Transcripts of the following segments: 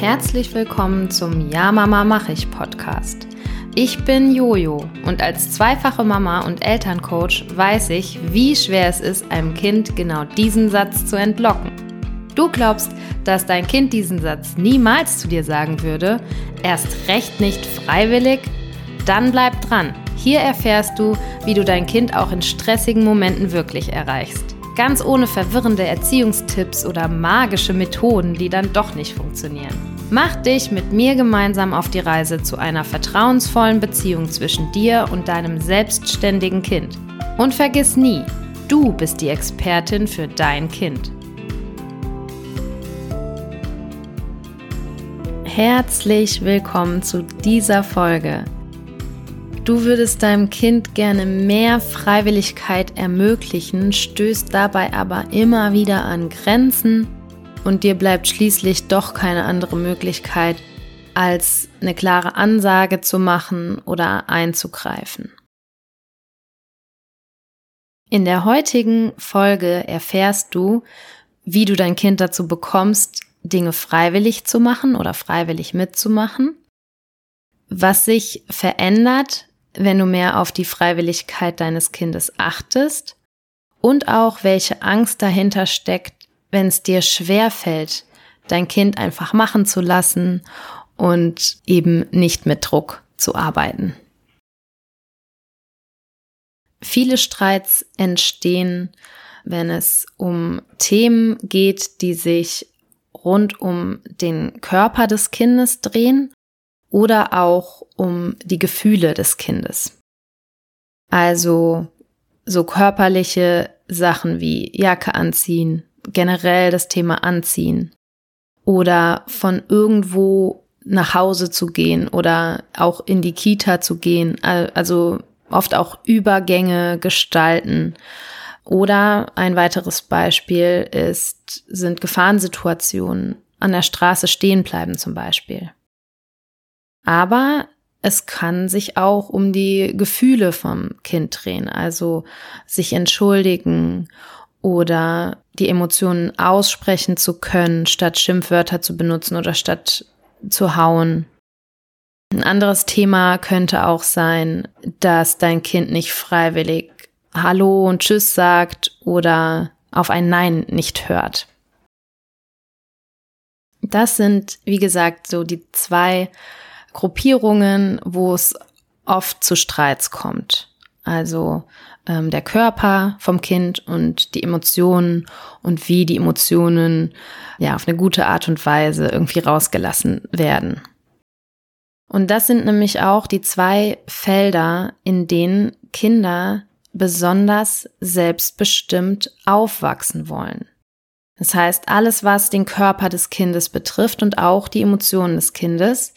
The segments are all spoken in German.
Herzlich willkommen zum Ja Mama mach ich Podcast. Ich bin Jojo und als zweifache Mama und Elterncoach weiß ich, wie schwer es ist, einem Kind genau diesen Satz zu entlocken. Du glaubst, dass dein Kind diesen Satz niemals zu dir sagen würde, erst recht nicht freiwillig? Dann bleib dran. Hier erfährst du, wie du dein Kind auch in stressigen Momenten wirklich erreichst. Ganz ohne verwirrende Erziehungstipps oder magische Methoden, die dann doch nicht funktionieren. Mach dich mit mir gemeinsam auf die Reise zu einer vertrauensvollen Beziehung zwischen dir und deinem selbstständigen Kind. Und vergiss nie, du bist die Expertin für dein Kind. Herzlich willkommen zu dieser Folge. Du würdest deinem Kind gerne mehr Freiwilligkeit ermöglichen, stößt dabei aber immer wieder an Grenzen und dir bleibt schließlich doch keine andere Möglichkeit, als eine klare Ansage zu machen oder einzugreifen. In der heutigen Folge erfährst du, wie du dein Kind dazu bekommst, Dinge freiwillig zu machen oder freiwillig mitzumachen, was sich verändert, wenn du mehr auf die Freiwilligkeit deines Kindes achtest und auch welche Angst dahinter steckt, wenn es dir schwer fällt, dein Kind einfach machen zu lassen und eben nicht mit Druck zu arbeiten. Viele Streits entstehen, wenn es um Themen geht, die sich rund um den Körper des Kindes drehen oder auch um die Gefühle des Kindes. Also so körperliche Sachen wie Jacke anziehen, generell das Thema Anziehen oder von irgendwo nach Hause zu gehen oder auch in die Kita zu gehen, also oft auch Übergänge gestalten. Oder ein weiteres Beispiel ist, sind Gefahrensituationen, an der Straße stehen bleiben zum Beispiel. Aber es kann sich auch um die Gefühle vom Kind drehen, also sich entschuldigen oder die Emotionen aussprechen zu können, statt Schimpfwörter zu benutzen oder statt zu hauen. Ein anderes Thema könnte auch sein, dass dein Kind nicht freiwillig Hallo und Tschüss sagt oder auf ein Nein nicht hört. Das sind, wie gesagt, so die zwei Gruppierungen, wo es oft zu Streits kommt. Also ähm, der Körper vom Kind und die Emotionen und wie die Emotionen ja auf eine gute Art und Weise irgendwie rausgelassen werden. Und das sind nämlich auch die zwei Felder, in denen Kinder besonders selbstbestimmt aufwachsen wollen. Das heißt, alles, was den Körper des Kindes betrifft und auch die Emotionen des Kindes,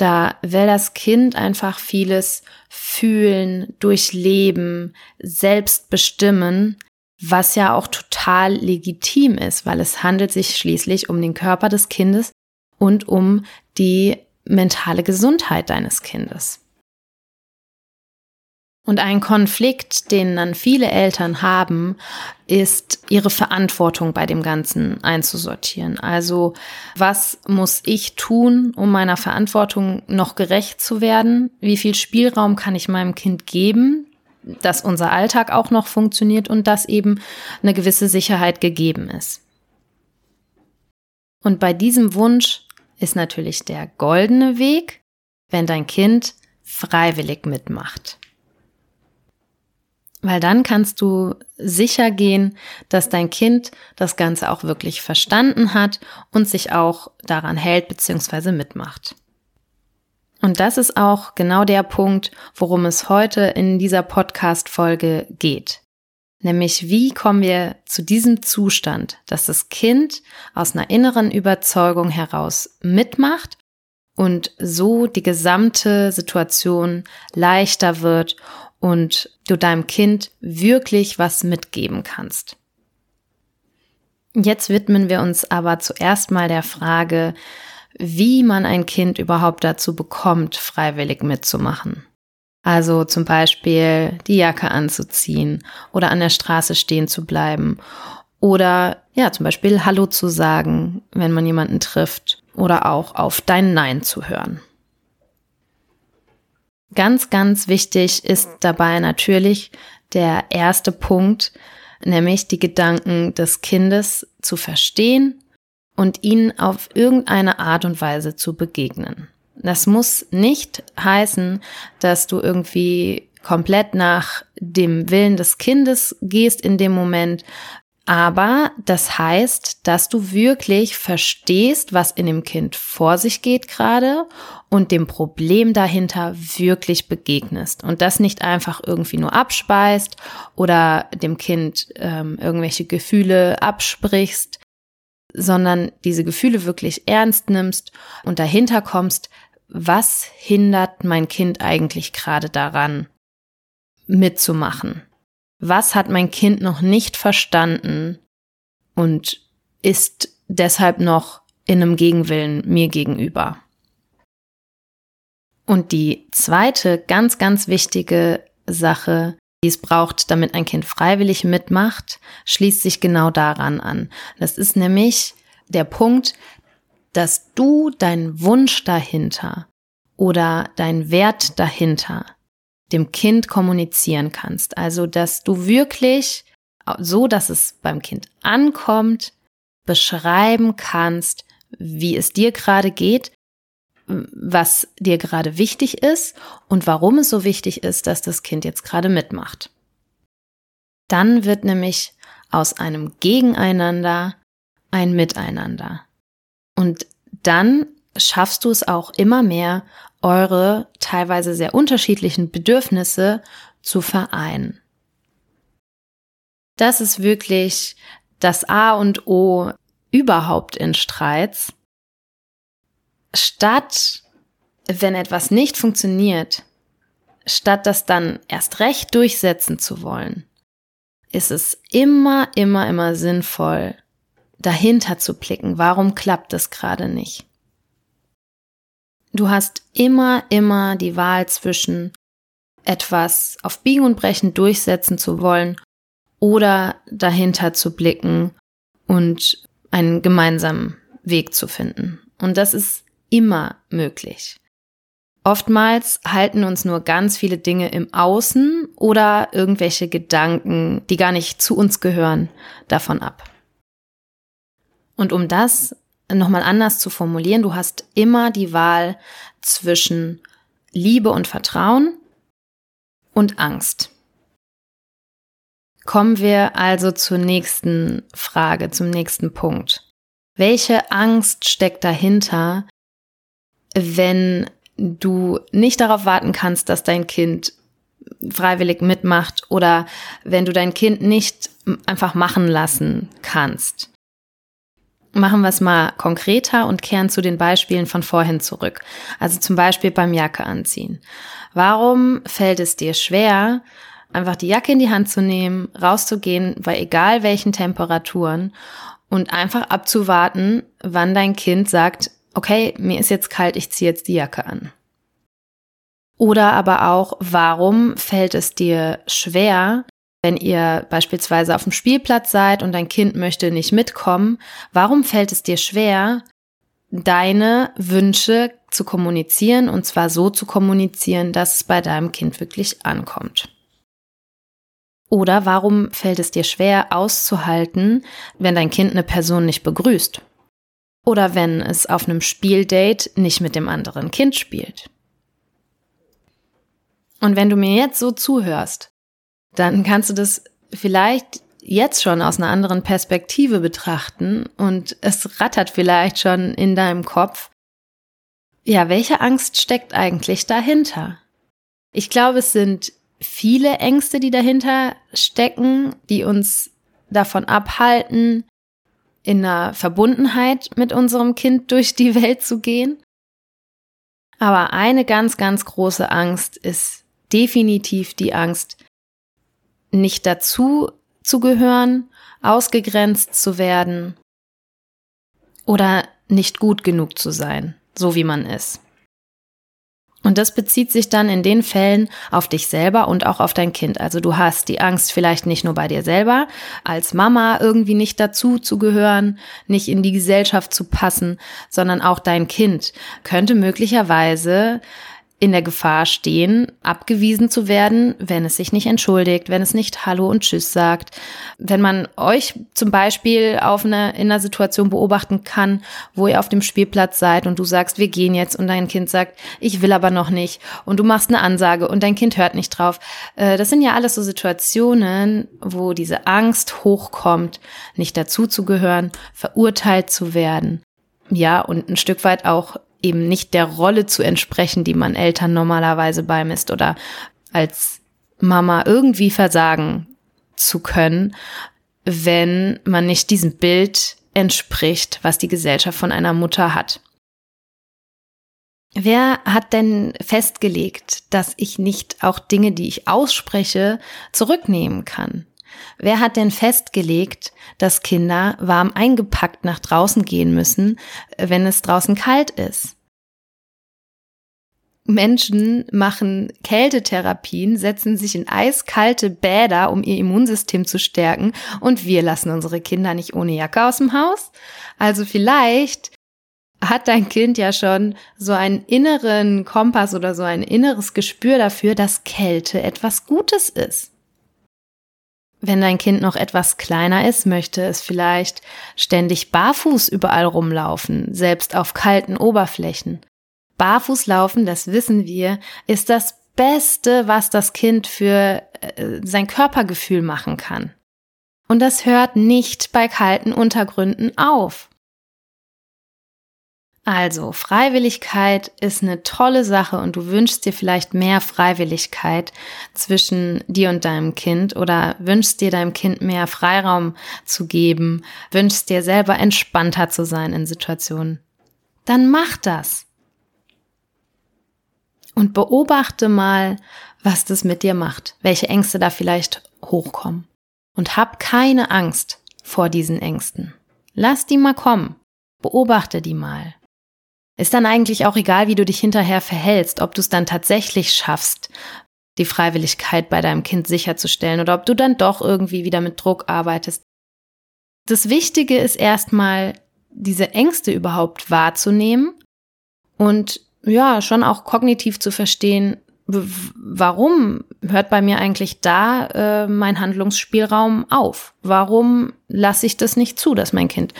da will das Kind einfach vieles fühlen, durchleben, selbst bestimmen, was ja auch total legitim ist, weil es handelt sich schließlich um den Körper des Kindes und um die mentale Gesundheit deines Kindes. Und ein Konflikt, den dann viele Eltern haben, ist ihre Verantwortung bei dem Ganzen einzusortieren. Also was muss ich tun, um meiner Verantwortung noch gerecht zu werden? Wie viel Spielraum kann ich meinem Kind geben, dass unser Alltag auch noch funktioniert und dass eben eine gewisse Sicherheit gegeben ist? Und bei diesem Wunsch ist natürlich der goldene Weg, wenn dein Kind freiwillig mitmacht. Weil dann kannst du sicher gehen, dass dein Kind das Ganze auch wirklich verstanden hat und sich auch daran hält bzw. mitmacht. Und das ist auch genau der Punkt, worum es heute in dieser Podcast-Folge geht. Nämlich, wie kommen wir zu diesem Zustand, dass das Kind aus einer inneren Überzeugung heraus mitmacht und so die gesamte Situation leichter wird und du deinem Kind wirklich was mitgeben kannst. Jetzt widmen wir uns aber zuerst mal der Frage, wie man ein Kind überhaupt dazu bekommt, freiwillig mitzumachen. Also zum Beispiel die Jacke anzuziehen oder an der Straße stehen zu bleiben oder ja, zum Beispiel Hallo zu sagen, wenn man jemanden trifft oder auch auf dein Nein zu hören. Ganz, ganz wichtig ist dabei natürlich der erste Punkt, nämlich die Gedanken des Kindes zu verstehen und ihnen auf irgendeine Art und Weise zu begegnen. Das muss nicht heißen, dass du irgendwie komplett nach dem Willen des Kindes gehst in dem Moment, aber das heißt, dass du wirklich verstehst, was in dem Kind vor sich geht gerade und dem Problem dahinter wirklich begegnest und das nicht einfach irgendwie nur abspeist oder dem Kind ähm, irgendwelche Gefühle absprichst, sondern diese Gefühle wirklich ernst nimmst und dahinter kommst, was hindert mein Kind eigentlich gerade daran, mitzumachen? Was hat mein Kind noch nicht verstanden und ist deshalb noch in einem Gegenwillen mir gegenüber? Und die zweite ganz, ganz wichtige Sache, die es braucht, damit ein Kind freiwillig mitmacht, schließt sich genau daran an. Das ist nämlich der Punkt, dass du deinen Wunsch dahinter oder deinen Wert dahinter dem Kind kommunizieren kannst. Also, dass du wirklich so, dass es beim Kind ankommt, beschreiben kannst, wie es dir gerade geht, was dir gerade wichtig ist und warum es so wichtig ist, dass das Kind jetzt gerade mitmacht. Dann wird nämlich aus einem Gegeneinander ein Miteinander. Und dann schaffst du es auch immer mehr, eure teilweise sehr unterschiedlichen Bedürfnisse zu vereinen. Das ist wirklich das A und O überhaupt in Streits. Statt, wenn etwas nicht funktioniert, statt das dann erst recht durchsetzen zu wollen, ist es immer, immer, immer sinnvoll, dahinter zu blicken, warum klappt es gerade nicht. Du hast immer, immer die Wahl zwischen etwas auf Biegen und Brechen durchsetzen zu wollen oder dahinter zu blicken und einen gemeinsamen Weg zu finden. Und das ist immer möglich. Oftmals halten uns nur ganz viele Dinge im Außen oder irgendwelche Gedanken, die gar nicht zu uns gehören, davon ab. Und um das nochmal anders zu formulieren, du hast immer die Wahl zwischen Liebe und Vertrauen und Angst. Kommen wir also zur nächsten Frage, zum nächsten Punkt. Welche Angst steckt dahinter, wenn du nicht darauf warten kannst, dass dein Kind freiwillig mitmacht oder wenn du dein Kind nicht einfach machen lassen kannst? Machen wir es mal konkreter und kehren zu den Beispielen von vorhin zurück. Also zum Beispiel beim Jacke anziehen. Warum fällt es dir schwer, einfach die Jacke in die Hand zu nehmen, rauszugehen bei egal welchen Temperaturen und einfach abzuwarten, wann dein Kind sagt, okay, mir ist jetzt kalt, ich ziehe jetzt die Jacke an. Oder aber auch, warum fällt es dir schwer, wenn ihr beispielsweise auf dem Spielplatz seid und dein Kind möchte nicht mitkommen, warum fällt es dir schwer, deine Wünsche zu kommunizieren und zwar so zu kommunizieren, dass es bei deinem Kind wirklich ankommt? Oder warum fällt es dir schwer auszuhalten, wenn dein Kind eine Person nicht begrüßt? Oder wenn es auf einem Spieldate nicht mit dem anderen Kind spielt? Und wenn du mir jetzt so zuhörst, dann kannst du das vielleicht jetzt schon aus einer anderen Perspektive betrachten und es rattert vielleicht schon in deinem Kopf. Ja, welche Angst steckt eigentlich dahinter? Ich glaube, es sind viele Ängste, die dahinter stecken, die uns davon abhalten, in einer Verbundenheit mit unserem Kind durch die Welt zu gehen. Aber eine ganz, ganz große Angst ist definitiv die Angst, nicht dazu zu gehören, ausgegrenzt zu werden oder nicht gut genug zu sein, so wie man ist. Und das bezieht sich dann in den Fällen auf dich selber und auch auf dein Kind. Also du hast die Angst vielleicht nicht nur bei dir selber, als Mama irgendwie nicht dazu zu gehören, nicht in die Gesellschaft zu passen, sondern auch dein Kind könnte möglicherweise in der Gefahr stehen, abgewiesen zu werden, wenn es sich nicht entschuldigt, wenn es nicht Hallo und Tschüss sagt. Wenn man euch zum Beispiel auf eine, in einer Situation beobachten kann, wo ihr auf dem Spielplatz seid und du sagst, wir gehen jetzt und dein Kind sagt, ich will aber noch nicht und du machst eine Ansage und dein Kind hört nicht drauf. Äh, das sind ja alles so Situationen, wo diese Angst hochkommt, nicht dazuzugehören, verurteilt zu werden. Ja, und ein Stück weit auch eben nicht der Rolle zu entsprechen, die man Eltern normalerweise beimisst oder als Mama irgendwie versagen zu können, wenn man nicht diesem Bild entspricht, was die Gesellschaft von einer Mutter hat. Wer hat denn festgelegt, dass ich nicht auch Dinge, die ich ausspreche, zurücknehmen kann? Wer hat denn festgelegt, dass Kinder warm eingepackt nach draußen gehen müssen, wenn es draußen kalt ist? Menschen machen Kältetherapien, setzen sich in eiskalte Bäder, um ihr Immunsystem zu stärken, und wir lassen unsere Kinder nicht ohne Jacke aus dem Haus. Also vielleicht hat dein Kind ja schon so einen inneren Kompass oder so ein inneres Gespür dafür, dass Kälte etwas Gutes ist. Wenn dein Kind noch etwas kleiner ist, möchte es vielleicht ständig barfuß überall rumlaufen, selbst auf kalten Oberflächen. Barfuß laufen, das wissen wir, ist das Beste, was das Kind für äh, sein Körpergefühl machen kann. Und das hört nicht bei kalten Untergründen auf. Also, Freiwilligkeit ist eine tolle Sache und du wünschst dir vielleicht mehr Freiwilligkeit zwischen dir und deinem Kind oder wünschst dir deinem Kind mehr Freiraum zu geben, wünschst dir selber entspannter zu sein in Situationen. Dann mach das. Und beobachte mal, was das mit dir macht, welche Ängste da vielleicht hochkommen. Und hab keine Angst vor diesen Ängsten. Lass die mal kommen. Beobachte die mal. Ist dann eigentlich auch egal, wie du dich hinterher verhältst, ob du es dann tatsächlich schaffst, die Freiwilligkeit bei deinem Kind sicherzustellen oder ob du dann doch irgendwie wieder mit Druck arbeitest. Das Wichtige ist erstmal, diese Ängste überhaupt wahrzunehmen und ja, schon auch kognitiv zu verstehen, warum hört bei mir eigentlich da äh, mein Handlungsspielraum auf? Warum lasse ich das nicht zu, dass mein Kind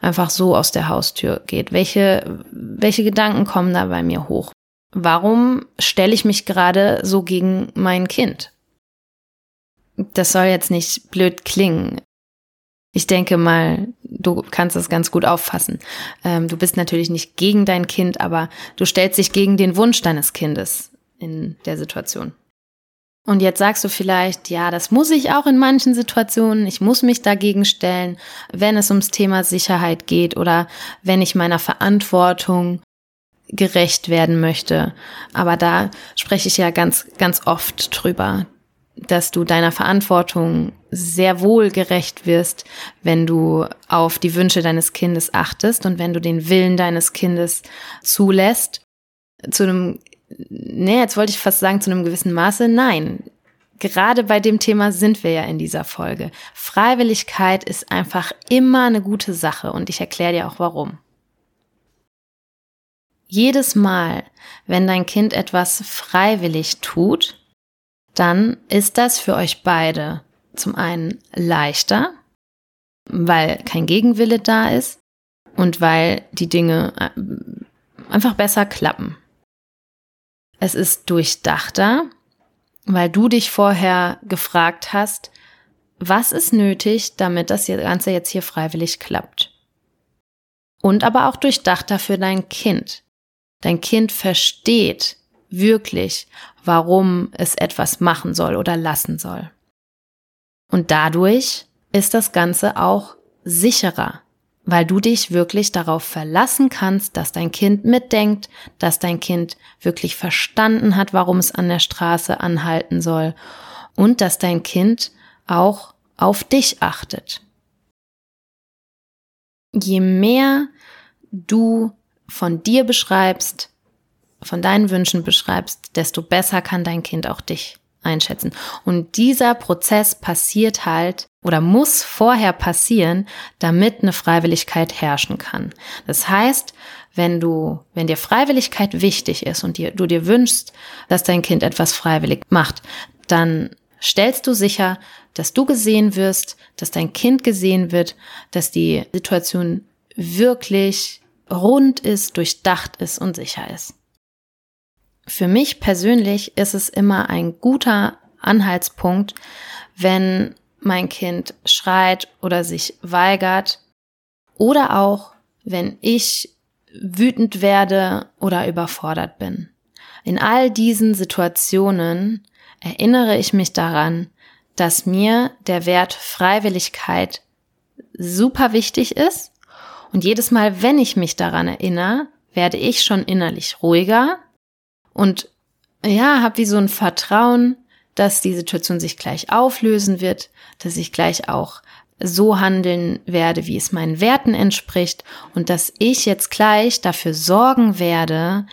einfach so aus der Haustür geht? Welche, welche Gedanken kommen da bei mir hoch? Warum stelle ich mich gerade so gegen mein Kind? Das soll jetzt nicht blöd klingen. Ich denke mal, du kannst das ganz gut auffassen. Ähm, du bist natürlich nicht gegen dein Kind, aber du stellst dich gegen den Wunsch deines Kindes in der Situation. Und jetzt sagst du vielleicht, ja, das muss ich auch in manchen Situationen. Ich muss mich dagegen stellen, wenn es ums Thema Sicherheit geht oder wenn ich meiner Verantwortung gerecht werden möchte. Aber da spreche ich ja ganz, ganz oft drüber, dass du deiner Verantwortung sehr wohl gerecht wirst, wenn du auf die Wünsche deines Kindes achtest und wenn du den Willen deines Kindes zulässt. Zu einem, nee, jetzt wollte ich fast sagen, zu einem gewissen Maße, nein. Gerade bei dem Thema sind wir ja in dieser Folge. Freiwilligkeit ist einfach immer eine gute Sache und ich erkläre dir auch warum. Jedes Mal, wenn dein Kind etwas freiwillig tut, dann ist das für euch beide zum einen leichter, weil kein Gegenwille da ist und weil die Dinge äh, einfach besser klappen. Es ist durchdachter, weil du dich vorher gefragt hast, was ist nötig, damit das Ganze jetzt hier freiwillig klappt. Und aber auch durchdachter für dein Kind. Dein Kind versteht wirklich, warum es etwas machen soll oder lassen soll. Und dadurch ist das Ganze auch sicherer, weil du dich wirklich darauf verlassen kannst, dass dein Kind mitdenkt, dass dein Kind wirklich verstanden hat, warum es an der Straße anhalten soll und dass dein Kind auch auf dich achtet. Je mehr du von dir beschreibst, von deinen Wünschen beschreibst, desto besser kann dein Kind auch dich einschätzen. Und dieser Prozess passiert halt oder muss vorher passieren, damit eine Freiwilligkeit herrschen kann. Das heißt, wenn du, wenn dir Freiwilligkeit wichtig ist und dir, du dir wünschst, dass dein Kind etwas freiwillig macht, dann stellst du sicher, dass du gesehen wirst, dass dein Kind gesehen wird, dass die Situation wirklich rund ist, durchdacht ist und sicher ist. Für mich persönlich ist es immer ein guter Anhaltspunkt, wenn mein Kind schreit oder sich weigert oder auch wenn ich wütend werde oder überfordert bin. In all diesen Situationen erinnere ich mich daran, dass mir der Wert Freiwilligkeit super wichtig ist und jedes Mal, wenn ich mich daran erinnere, werde ich schon innerlich ruhiger und ja, habe wie so ein Vertrauen, dass die Situation sich gleich auflösen wird, dass ich gleich auch so handeln werde, wie es meinen Werten entspricht und dass ich jetzt gleich dafür sorgen werde,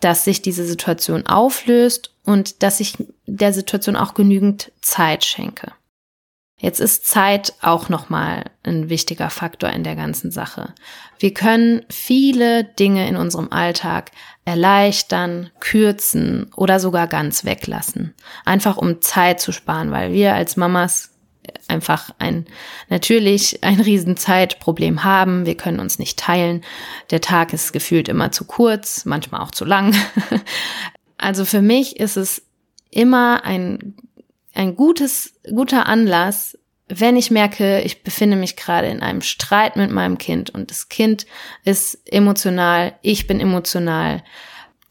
dass sich diese Situation auflöst und dass ich der Situation auch genügend Zeit schenke. Jetzt ist Zeit auch nochmal ein wichtiger Faktor in der ganzen Sache. Wir können viele Dinge in unserem Alltag erleichtern, kürzen oder sogar ganz weglassen. Einfach um Zeit zu sparen, weil wir als Mamas einfach ein, natürlich ein Riesenzeitproblem haben. Wir können uns nicht teilen. Der Tag ist gefühlt immer zu kurz, manchmal auch zu lang. Also für mich ist es immer ein, ein gutes, guter Anlass, wenn ich merke, ich befinde mich gerade in einem Streit mit meinem Kind und das Kind ist emotional, ich bin emotional,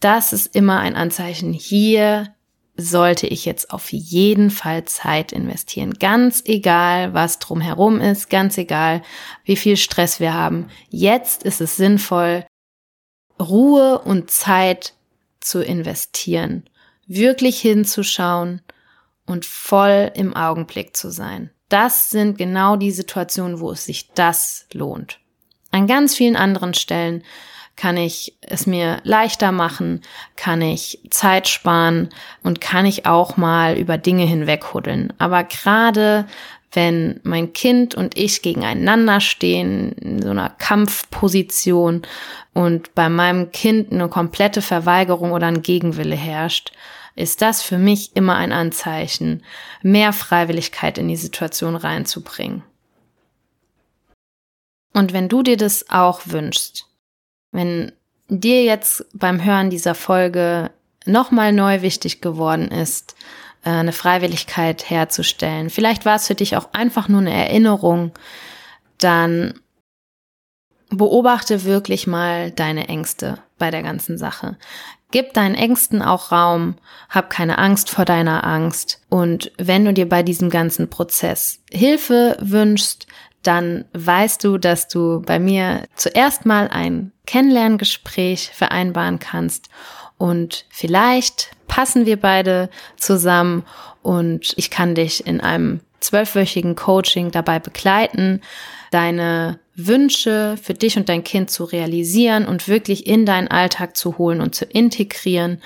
das ist immer ein Anzeichen. Hier sollte ich jetzt auf jeden Fall Zeit investieren. Ganz egal, was drumherum ist, ganz egal, wie viel Stress wir haben. Jetzt ist es sinnvoll, Ruhe und Zeit zu investieren, wirklich hinzuschauen und voll im Augenblick zu sein. Das sind genau die Situationen, wo es sich das lohnt. An ganz vielen anderen Stellen kann ich es mir leichter machen, kann ich Zeit sparen und kann ich auch mal über Dinge hinweghuddeln. Aber gerade wenn mein Kind und ich gegeneinander stehen, in so einer Kampfposition und bei meinem Kind eine komplette Verweigerung oder ein Gegenwille herrscht, ist das für mich immer ein Anzeichen, mehr Freiwilligkeit in die Situation reinzubringen. Und wenn du dir das auch wünschst, wenn dir jetzt beim Hören dieser Folge nochmal neu wichtig geworden ist, äh, eine Freiwilligkeit herzustellen, vielleicht war es für dich auch einfach nur eine Erinnerung, dann beobachte wirklich mal deine Ängste bei der ganzen Sache. Gib deinen Ängsten auch Raum, hab keine Angst vor deiner Angst. Und wenn du dir bei diesem ganzen Prozess Hilfe wünschst, dann weißt du, dass du bei mir zuerst mal ein Kennenlerngespräch vereinbaren kannst und vielleicht passen wir beide zusammen und ich kann dich in einem zwölfwöchigen Coaching dabei begleiten, deine Wünsche für dich und dein Kind zu realisieren und wirklich in deinen Alltag zu holen und zu integrieren.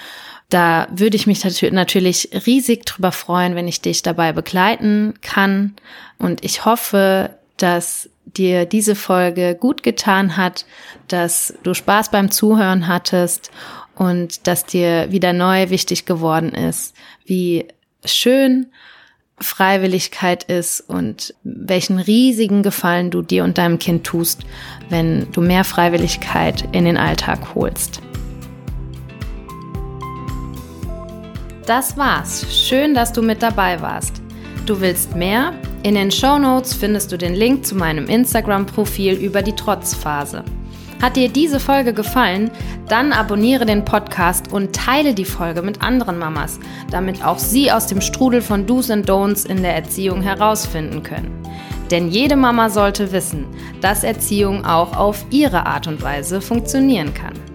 Da würde ich mich natürlich riesig drüber freuen, wenn ich dich dabei begleiten kann. Und ich hoffe, dass dir diese Folge gut getan hat, dass du Spaß beim Zuhören hattest und dass dir wieder neu wichtig geworden ist, wie schön Freiwilligkeit ist und welchen riesigen Gefallen du dir und deinem Kind tust, wenn du mehr Freiwilligkeit in den Alltag holst. Das war's. Schön, dass du mit dabei warst. Du willst mehr? In den Show Notes findest du den Link zu meinem Instagram-Profil über die Trotzphase. Hat dir diese Folge gefallen? Dann abonniere den Podcast und teile die Folge mit anderen Mamas, damit auch sie aus dem Strudel von Do's und Don'ts in der Erziehung herausfinden können. Denn jede Mama sollte wissen, dass Erziehung auch auf ihre Art und Weise funktionieren kann.